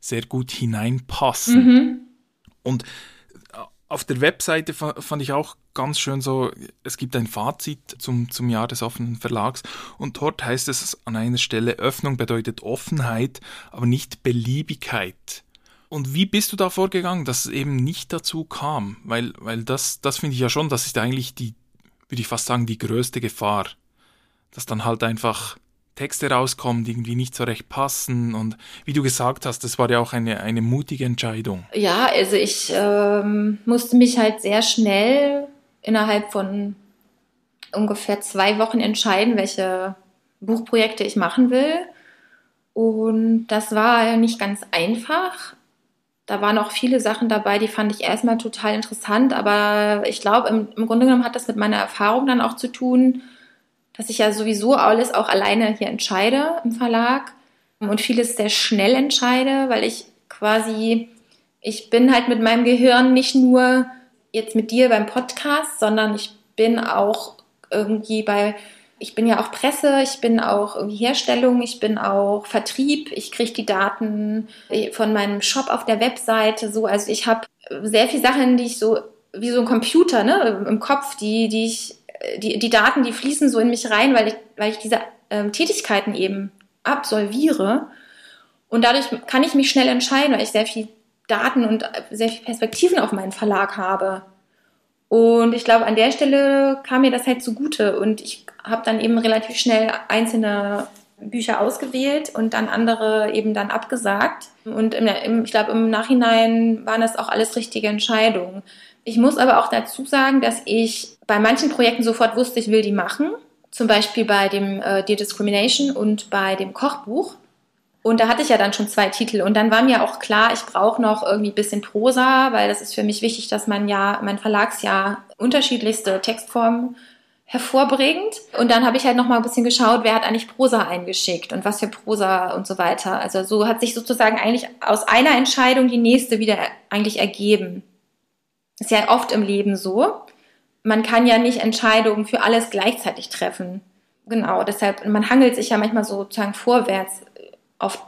sehr gut hineinpassen. Mhm. Und auf der Webseite fand ich auch ganz schön so, es gibt ein Fazit zum, zum Jahr des offenen Verlags und dort heißt es an einer Stelle, Öffnung bedeutet Offenheit, aber nicht Beliebigkeit. Und wie bist du da vorgegangen, dass es eben nicht dazu kam? Weil, weil das, das finde ich ja schon, das ist eigentlich die, würde ich fast sagen, die größte Gefahr. Dass dann halt einfach Texte rauskommen, die irgendwie nicht so recht passen. Und wie du gesagt hast, das war ja auch eine, eine mutige Entscheidung. Ja, also ich ähm, musste mich halt sehr schnell innerhalb von ungefähr zwei Wochen entscheiden, welche Buchprojekte ich machen will. Und das war nicht ganz einfach. Da waren auch viele Sachen dabei, die fand ich erstmal total interessant, aber ich glaube, im, im Grunde genommen hat das mit meiner Erfahrung dann auch zu tun, dass ich ja sowieso alles auch alleine hier entscheide im Verlag und vieles sehr schnell entscheide, weil ich quasi, ich bin halt mit meinem Gehirn nicht nur jetzt mit dir beim Podcast, sondern ich bin auch irgendwie bei, ich bin ja auch Presse, ich bin auch irgendwie Herstellung, ich bin auch Vertrieb, ich kriege die Daten von meinem Shop auf der Webseite, so, also ich habe sehr viele Sachen, die ich so wie so ein Computer ne, im Kopf, die, die ich die, die Daten, die fließen so in mich rein, weil ich, weil ich diese ähm, Tätigkeiten eben absolviere. Und dadurch kann ich mich schnell entscheiden, weil ich sehr viel Daten und sehr viel Perspektiven auf meinen Verlag habe. Und ich glaube, an der Stelle kam mir das halt zugute. Und ich habe dann eben relativ schnell einzelne Bücher ausgewählt und dann andere eben dann abgesagt. Und im, im, ich glaube, im Nachhinein waren das auch alles richtige Entscheidungen. Ich muss aber auch dazu sagen, dass ich bei manchen Projekten sofort wusste, ich will die machen. Zum Beispiel bei dem äh, Dear Discrimination und bei dem Kochbuch. Und da hatte ich ja dann schon zwei Titel. Und dann war mir auch klar, ich brauche noch irgendwie ein bisschen Prosa, weil das ist für mich wichtig, dass man ja, mein Verlagsjahr unterschiedlichste Textformen hervorbringt. Und dann habe ich halt noch mal ein bisschen geschaut, wer hat eigentlich Prosa eingeschickt und was für Prosa und so weiter. Also so hat sich sozusagen eigentlich aus einer Entscheidung die nächste wieder eigentlich ergeben. Ist ja oft im Leben so. Man kann ja nicht Entscheidungen für alles gleichzeitig treffen. Genau, deshalb, man hangelt sich ja manchmal sozusagen vorwärts oft,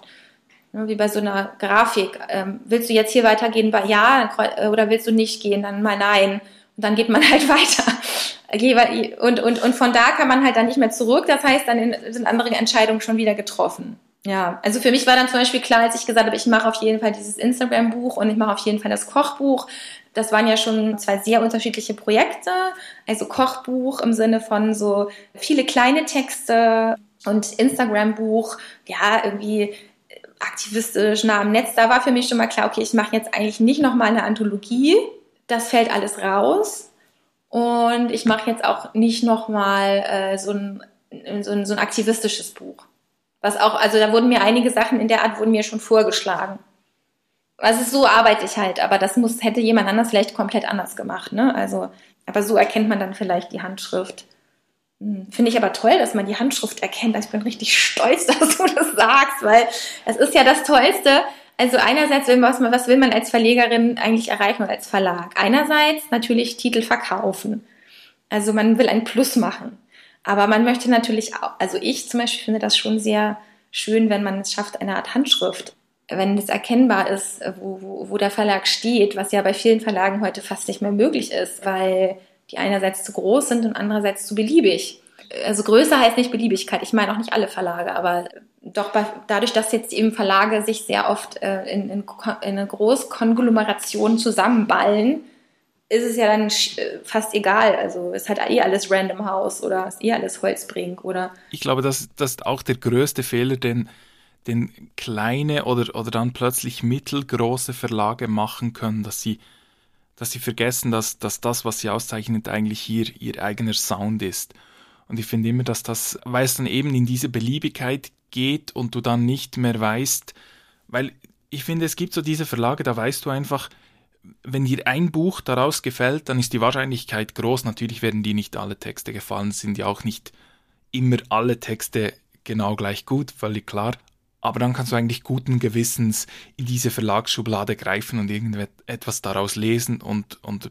ne, wie bei so einer Grafik. Ähm, willst du jetzt hier weitergehen bei Ja oder willst du nicht gehen, dann mal Nein. Und dann geht man halt weiter. Und, und, und von da kann man halt dann nicht mehr zurück. Das heißt, dann sind andere Entscheidungen schon wieder getroffen. Ja, also für mich war dann zum Beispiel klar, als ich gesagt habe, ich mache auf jeden Fall dieses Instagram-Buch und ich mache auf jeden Fall das Kochbuch, das waren ja schon zwei sehr unterschiedliche Projekte. Also Kochbuch im Sinne von so viele kleine Texte und Instagram-Buch, ja, irgendwie aktivistisch nah am Netz. Da war für mich schon mal klar, okay, ich mache jetzt eigentlich nicht nochmal eine Anthologie. Das fällt alles raus. Und ich mache jetzt auch nicht nochmal äh, so, ein, so, ein, so ein aktivistisches Buch. Was auch, also da wurden mir einige Sachen in der Art wurden mir schon vorgeschlagen. Also so arbeite ich halt, aber das muss, hätte jemand anders vielleicht komplett anders gemacht, ne? Also, aber so erkennt man dann vielleicht die Handschrift. Hm, finde ich aber toll, dass man die Handschrift erkennt. Also ich bin richtig stolz, dass du das sagst, weil es ist ja das Tollste. Also einerseits will man, was, was will man als Verlegerin eigentlich erreichen oder als Verlag? Einerseits natürlich Titel verkaufen. Also man will ein Plus machen. Aber man möchte natürlich auch, also ich zum Beispiel finde das schon sehr schön, wenn man es schafft, eine Art Handschrift wenn es erkennbar ist, wo, wo, wo der Verlag steht, was ja bei vielen Verlagen heute fast nicht mehr möglich ist, weil die einerseits zu groß sind und andererseits zu beliebig. Also Größe heißt nicht Beliebigkeit. Ich meine auch nicht alle Verlage, aber doch bei, dadurch, dass jetzt eben Verlage sich sehr oft äh, in, in, in eine Großkonglomeration zusammenballen, ist es ja dann äh, fast egal. Also ist halt eh alles Random House oder ist eh alles Holzbrink oder. Ich glaube, das, das ist auch der größte Fehler, den den kleine oder, oder dann plötzlich mittelgroße Verlage machen können, dass sie, dass sie vergessen, dass, dass das, was sie auszeichnet, eigentlich hier ihr eigener Sound ist. Und ich finde immer, dass das, weil es dann eben in diese Beliebigkeit geht und du dann nicht mehr weißt, weil ich finde, es gibt so diese Verlage, da weißt du einfach, wenn dir ein Buch daraus gefällt, dann ist die Wahrscheinlichkeit groß. Natürlich werden dir nicht alle Texte gefallen, sind ja auch nicht immer alle Texte genau gleich gut, völlig klar. Aber dann kannst du eigentlich guten Gewissens in diese Verlagsschublade greifen und irgendetwas daraus lesen und, und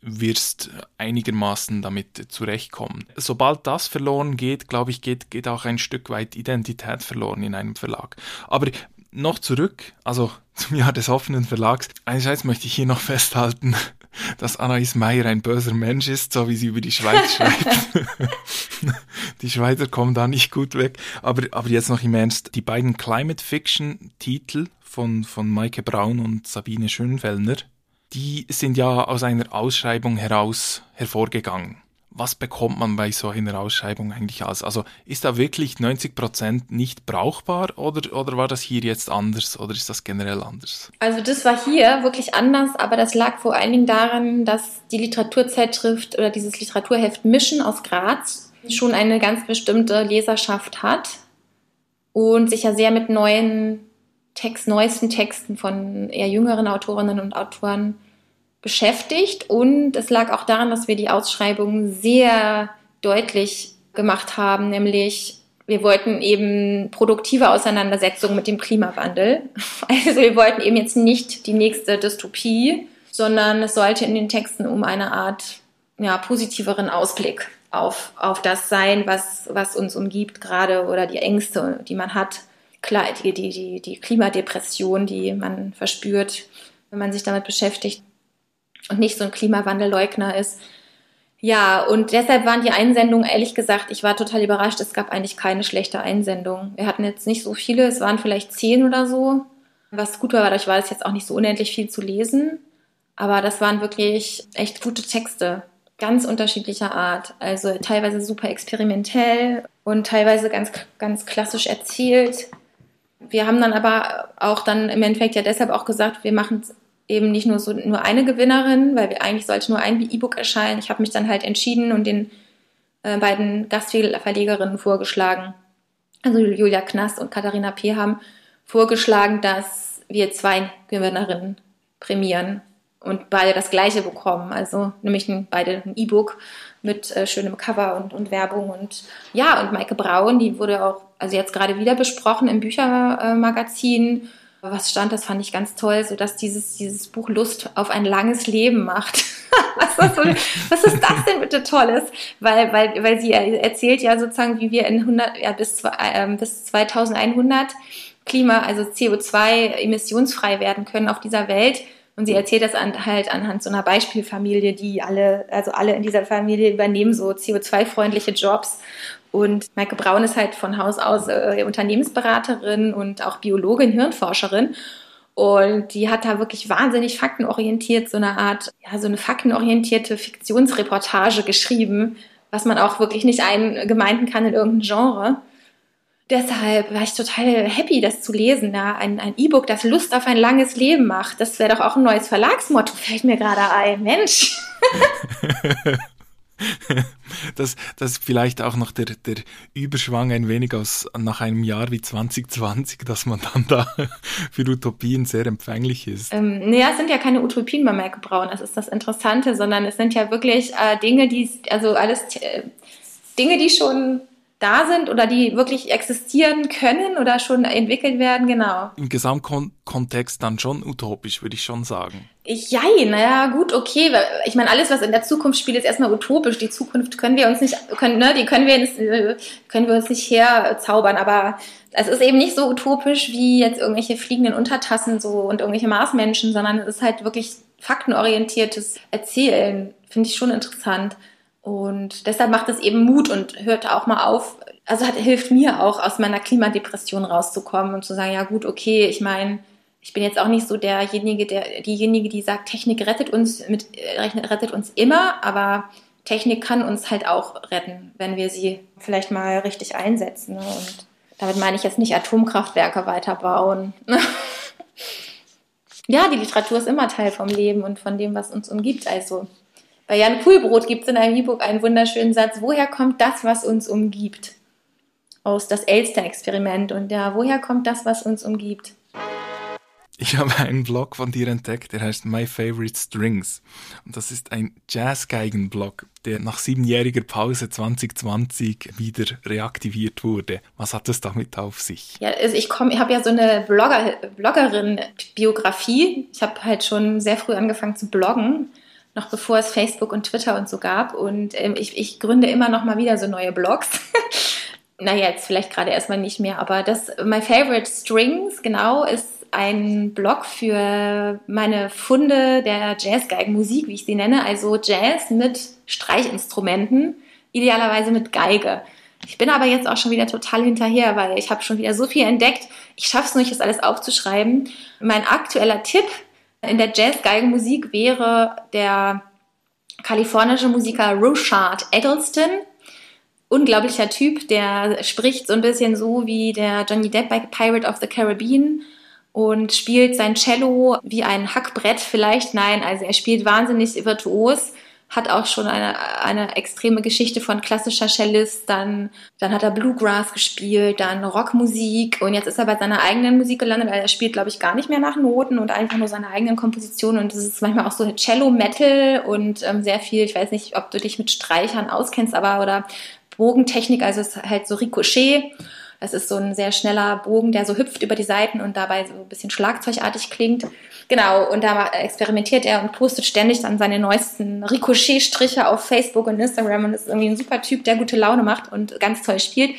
wirst einigermaßen damit zurechtkommen. Sobald das verloren geht, glaube ich, geht, geht auch ein Stück weit Identität verloren in einem Verlag. Aber noch zurück, also zum Jahr des offenen Verlags. Einerseits möchte ich hier noch festhalten, dass Anais Meyer ein böser Mensch ist, so wie sie über die Schweiz schreibt. die Schweizer kommen da nicht gut weg. Aber, aber jetzt noch im Ernst, die beiden Climate Fiction Titel von, von Maike Braun und Sabine Schönfellner, die sind ja aus einer Ausschreibung heraus hervorgegangen. Was bekommt man bei so einer Ausschreibung eigentlich als? Also ist da wirklich 90 Prozent nicht brauchbar oder, oder war das hier jetzt anders oder ist das generell anders? Also das war hier wirklich anders, aber das lag vor allen Dingen daran, dass die Literaturzeitschrift oder dieses Literaturheft Mischen aus Graz schon eine ganz bestimmte Leserschaft hat und sich ja sehr mit neuen Text, neuesten Texten von eher jüngeren Autorinnen und Autoren beschäftigt. Und es lag auch daran, dass wir die Ausschreibung sehr deutlich gemacht haben, nämlich wir wollten eben produktive Auseinandersetzungen mit dem Klimawandel. Also wir wollten eben jetzt nicht die nächste Dystopie, sondern es sollte in den Texten um eine Art ja, positiveren Ausblick auf, auf das sein, was, was uns umgibt gerade oder die Ängste, die man hat klar, die, die, die, die Klimadepression, die man verspürt, wenn man sich damit beschäftigt und nicht so ein Klimawandelleugner ist. Ja, und deshalb waren die Einsendungen, ehrlich gesagt, ich war total überrascht, es gab eigentlich keine schlechte Einsendung. Wir hatten jetzt nicht so viele, es waren vielleicht zehn oder so. Was gut war, dadurch war es jetzt auch nicht so unendlich viel zu lesen. Aber das waren wirklich echt gute Texte, ganz unterschiedlicher Art. Also teilweise super experimentell und teilweise ganz, ganz klassisch erzählt wir haben dann aber auch dann im Endeffekt ja deshalb auch gesagt, wir machen eben nicht nur so nur eine Gewinnerin, weil wir eigentlich sollte nur ein E-Book erscheinen. Ich habe mich dann halt entschieden und den äh, beiden Gastverlegerinnen vorgeschlagen, also Julia Knast und Katharina P. haben vorgeschlagen, dass wir zwei Gewinnerinnen prämieren und beide das gleiche bekommen. Also nämlich ein, beide ein E-Book mit äh, schönem Cover und, und Werbung und ja, und Maike Braun, die wurde auch, also jetzt gerade wieder besprochen im Büchermagazin. Was stand, das fand ich ganz toll, so dass dieses, dieses Buch Lust auf ein langes Leben macht. was, ist so, was ist das denn bitte Tolles? Weil, weil, weil sie erzählt ja sozusagen, wie wir in 100, ja, bis, äh, bis 2100 Klima, also CO2 emissionsfrei werden können auf dieser Welt. Und sie erzählt das an, halt anhand so einer Beispielfamilie, die alle, also alle in dieser Familie übernehmen so CO2-freundliche Jobs. Und Maike Braun ist halt von Haus aus äh, Unternehmensberaterin und auch Biologin, Hirnforscherin. Und die hat da wirklich wahnsinnig faktenorientiert so eine Art, ja, so eine faktenorientierte Fiktionsreportage geschrieben, was man auch wirklich nicht eingemeinden kann in irgendein Genre deshalb war ich total happy, das zu lesen. Ja? Ein, E-Book, das Lust auf ein langes Leben macht. Das wäre doch auch ein neues Verlagsmotto, fällt mir gerade ein. Mensch. dass, dass vielleicht auch noch der, der Überschwang ein wenig aus nach einem Jahr wie 2020, dass man dann da für Utopien sehr empfänglich ist. Ähm, naja, es sind ja keine Utopien bei Maike Braun, das ist das Interessante, sondern es sind ja wirklich äh, Dinge, die, also alles äh, Dinge, die schon da sind oder die wirklich existieren können oder schon entwickelt werden, genau. Im Gesamtkontext dann schon utopisch, würde ich schon sagen. Ja, naja, gut, okay. Ich meine, alles, was in der Zukunft spielt, ist erstmal utopisch. Die Zukunft können wir uns nicht, können, ne, die können wir, nicht, können wir uns nicht herzaubern, aber es ist eben nicht so utopisch wie jetzt irgendwelche fliegenden Untertassen so und irgendwelche Marsmenschen, sondern es ist halt wirklich faktenorientiertes Erzählen. Finde ich schon interessant. Und deshalb macht es eben Mut und hört auch mal auf. Also hat, hilft mir auch, aus meiner Klimadepression rauszukommen und zu sagen, ja gut, okay, ich meine, ich bin jetzt auch nicht so derjenige, der, diejenige, die sagt, Technik rettet uns, mit, rettet uns immer, aber Technik kann uns halt auch retten, wenn wir sie vielleicht mal richtig einsetzen. Ne? Und damit meine ich jetzt nicht Atomkraftwerke weiterbauen. ja, die Literatur ist immer Teil vom Leben und von dem, was uns umgibt. Also bei Jan Kuhlbrot gibt es in einem E-Book einen wunderschönen Satz, woher kommt das, was uns umgibt? Aus das Elster-Experiment und ja, woher kommt das, was uns umgibt? Ich habe einen Blog von dir entdeckt, der heißt My Favorite Strings. Und das ist ein Jazzgeigen-Blog, der nach siebenjähriger Pause 2020 wieder reaktiviert wurde. Was hat es damit auf sich? Ja, also ich komme, ich habe ja so eine Blogger, Bloggerin-Biografie. Ich habe halt schon sehr früh angefangen zu bloggen, noch bevor es Facebook und Twitter und so gab. Und ähm, ich, ich gründe immer noch mal wieder so neue Blogs. naja, jetzt vielleicht gerade erstmal nicht mehr, aber das My Favorite Strings, genau, ist ein Blog für meine Funde der Jazzgeigenmusik, wie ich sie nenne, also Jazz mit Streichinstrumenten, idealerweise mit Geige. Ich bin aber jetzt auch schon wieder total hinterher, weil ich habe schon wieder so viel entdeckt. Ich schaffe es nicht, das alles aufzuschreiben. Mein aktueller Tipp in der Jazzgeigenmusik wäre der kalifornische Musiker Rushard Eggleston. Unglaublicher Typ, der spricht so ein bisschen so wie der Johnny Depp bei Pirate of the Caribbean und spielt sein Cello wie ein Hackbrett vielleicht. Nein, also er spielt wahnsinnig virtuos, hat auch schon eine, eine extreme Geschichte von klassischer Cellist, dann, dann hat er Bluegrass gespielt, dann Rockmusik und jetzt ist er bei seiner eigenen Musik gelandet, weil er spielt, glaube ich, gar nicht mehr nach Noten und einfach nur seine eigenen Kompositionen und das ist manchmal auch so Cello-Metal und ähm, sehr viel, ich weiß nicht, ob du dich mit Streichern auskennst, aber oder Bogentechnik, also es ist halt so Ricochet es ist so ein sehr schneller Bogen, der so hüpft über die Seiten und dabei so ein bisschen schlagzeugartig klingt. Genau, und da experimentiert er und postet ständig dann seine neuesten Ricochet-Striche auf Facebook und Instagram und ist irgendwie ein super Typ, der gute Laune macht und ganz toll spielt.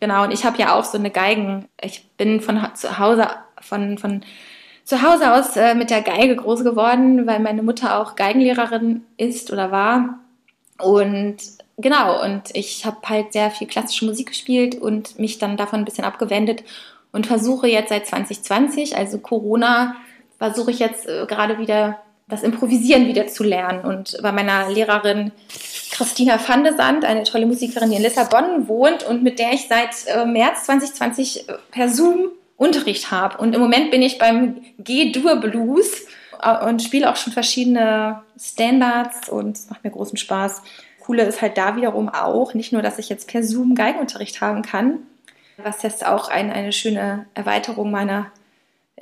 Genau, und ich habe ja auch so eine Geigen. Ich bin von zu Hause, von, von zu Hause aus äh, mit der Geige groß geworden, weil meine Mutter auch Geigenlehrerin ist oder war. Und genau, und ich habe halt sehr viel klassische Musik gespielt und mich dann davon ein bisschen abgewendet und versuche jetzt seit 2020, also Corona, versuche ich jetzt äh, gerade wieder das Improvisieren wieder zu lernen. Und bei meiner Lehrerin Christina Vandesand, eine tolle Musikerin, die in Lissabon wohnt und mit der ich seit äh, März 2020 äh, per Zoom Unterricht habe. Und im Moment bin ich beim G-Dur Blues äh, und spiele auch schon verschiedene Standards und es macht mir großen Spaß. Coole ist halt da wiederum auch, nicht nur, dass ich jetzt per Zoom Geigenunterricht haben kann, was jetzt auch ein, eine schöne Erweiterung meiner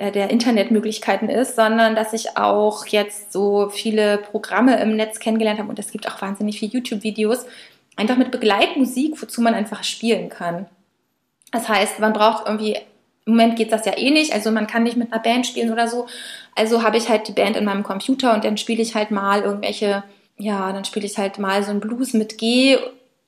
der Internetmöglichkeiten ist, sondern dass ich auch jetzt so viele Programme im Netz kennengelernt habe und es gibt auch wahnsinnig viele YouTube-Videos, einfach mit Begleitmusik, wozu man einfach spielen kann. Das heißt, man braucht irgendwie, im Moment geht das ja eh nicht, also man kann nicht mit einer Band spielen oder so. Also habe ich halt die Band in meinem Computer und dann spiele ich halt mal irgendwelche ja, dann spiele ich halt mal so einen Blues mit G,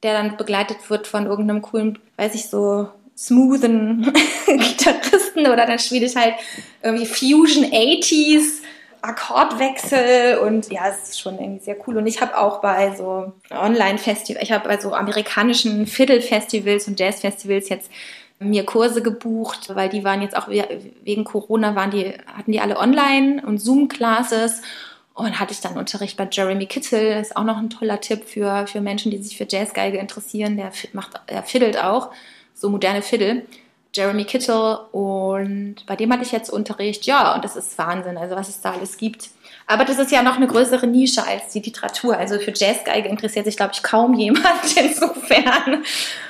der dann begleitet wird von irgendeinem coolen, weiß ich so, smoothen Gitarristen oder dann spiele ich halt irgendwie Fusion 80s, Akkordwechsel und ja, es ist schon irgendwie sehr cool. Und ich habe auch bei so Online-Festivals, ich habe bei so amerikanischen Fiddle-Festivals und Jazz-Festivals jetzt mir Kurse gebucht, weil die waren jetzt auch wegen Corona waren die, hatten die alle online und Zoom-Classes und hatte ich dann Unterricht bei Jeremy Kittel, ist auch noch ein toller Tipp für, für Menschen, die sich für Jazzgeige interessieren. Der macht, er fiddelt auch, so moderne Fiddle. Jeremy Kittel und bei dem hatte ich jetzt Unterricht. Ja, und das ist Wahnsinn, also was es da alles gibt. Aber das ist ja noch eine größere Nische als die Literatur. Also für Jazzgeige interessiert sich, glaube ich, kaum jemand insofern.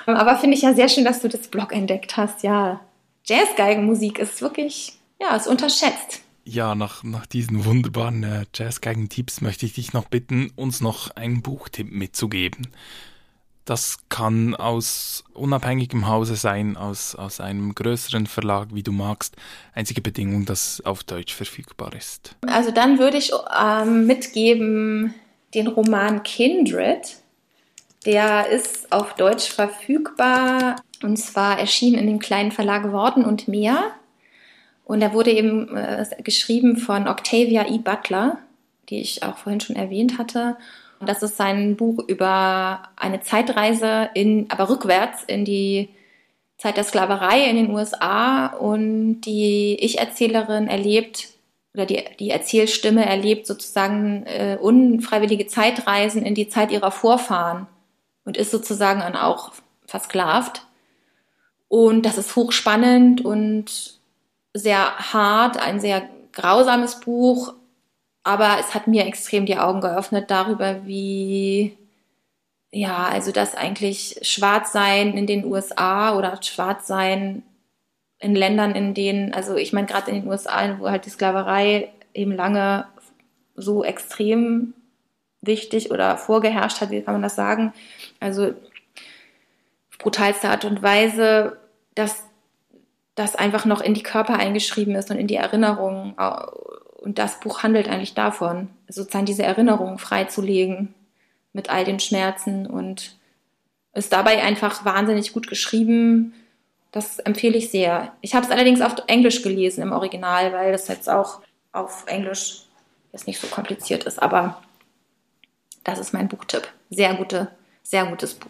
Aber finde ich ja sehr schön, dass du das Blog entdeckt hast. Ja, Jazzgeigenmusik ist wirklich, ja, ist unterschätzt. Ja, nach, nach diesen wunderbaren äh, Jazzgeigen-Tipps möchte ich dich noch bitten, uns noch einen Buchtipp mitzugeben. Das kann aus unabhängigem Hause sein, aus, aus einem größeren Verlag, wie du magst. Einzige Bedingung, dass auf Deutsch verfügbar ist. Also dann würde ich ähm, mitgeben den Roman Kindred. Der ist auf Deutsch verfügbar und zwar erschienen in dem kleinen Verlag Worten und Meer. Und er wurde eben äh, geschrieben von Octavia E. Butler, die ich auch vorhin schon erwähnt hatte. Das ist sein Buch über eine Zeitreise in, aber rückwärts in die Zeit der Sklaverei in den USA. Und die Ich-Erzählerin erlebt, oder die, die Erzählstimme erlebt sozusagen äh, unfreiwillige Zeitreisen in die Zeit ihrer Vorfahren und ist sozusagen dann auch versklavt. Und das ist hochspannend und sehr hart, ein sehr grausames Buch, aber es hat mir extrem die Augen geöffnet darüber, wie, ja, also dass eigentlich Schwarzsein in den USA oder Schwarzsein in Ländern, in denen, also ich meine gerade in den USA, wo halt die Sklaverei eben lange so extrem wichtig oder vorgeherrscht hat, wie kann man das sagen? Also brutalste Art und Weise, dass das einfach noch in die Körper eingeschrieben ist und in die Erinnerungen. Und das Buch handelt eigentlich davon, sozusagen diese Erinnerungen freizulegen mit all den Schmerzen und ist dabei einfach wahnsinnig gut geschrieben. Das empfehle ich sehr. Ich habe es allerdings auf Englisch gelesen im Original, weil das jetzt auch auf Englisch jetzt nicht so kompliziert ist. Aber das ist mein Buchtipp. Sehr gute, sehr gutes Buch.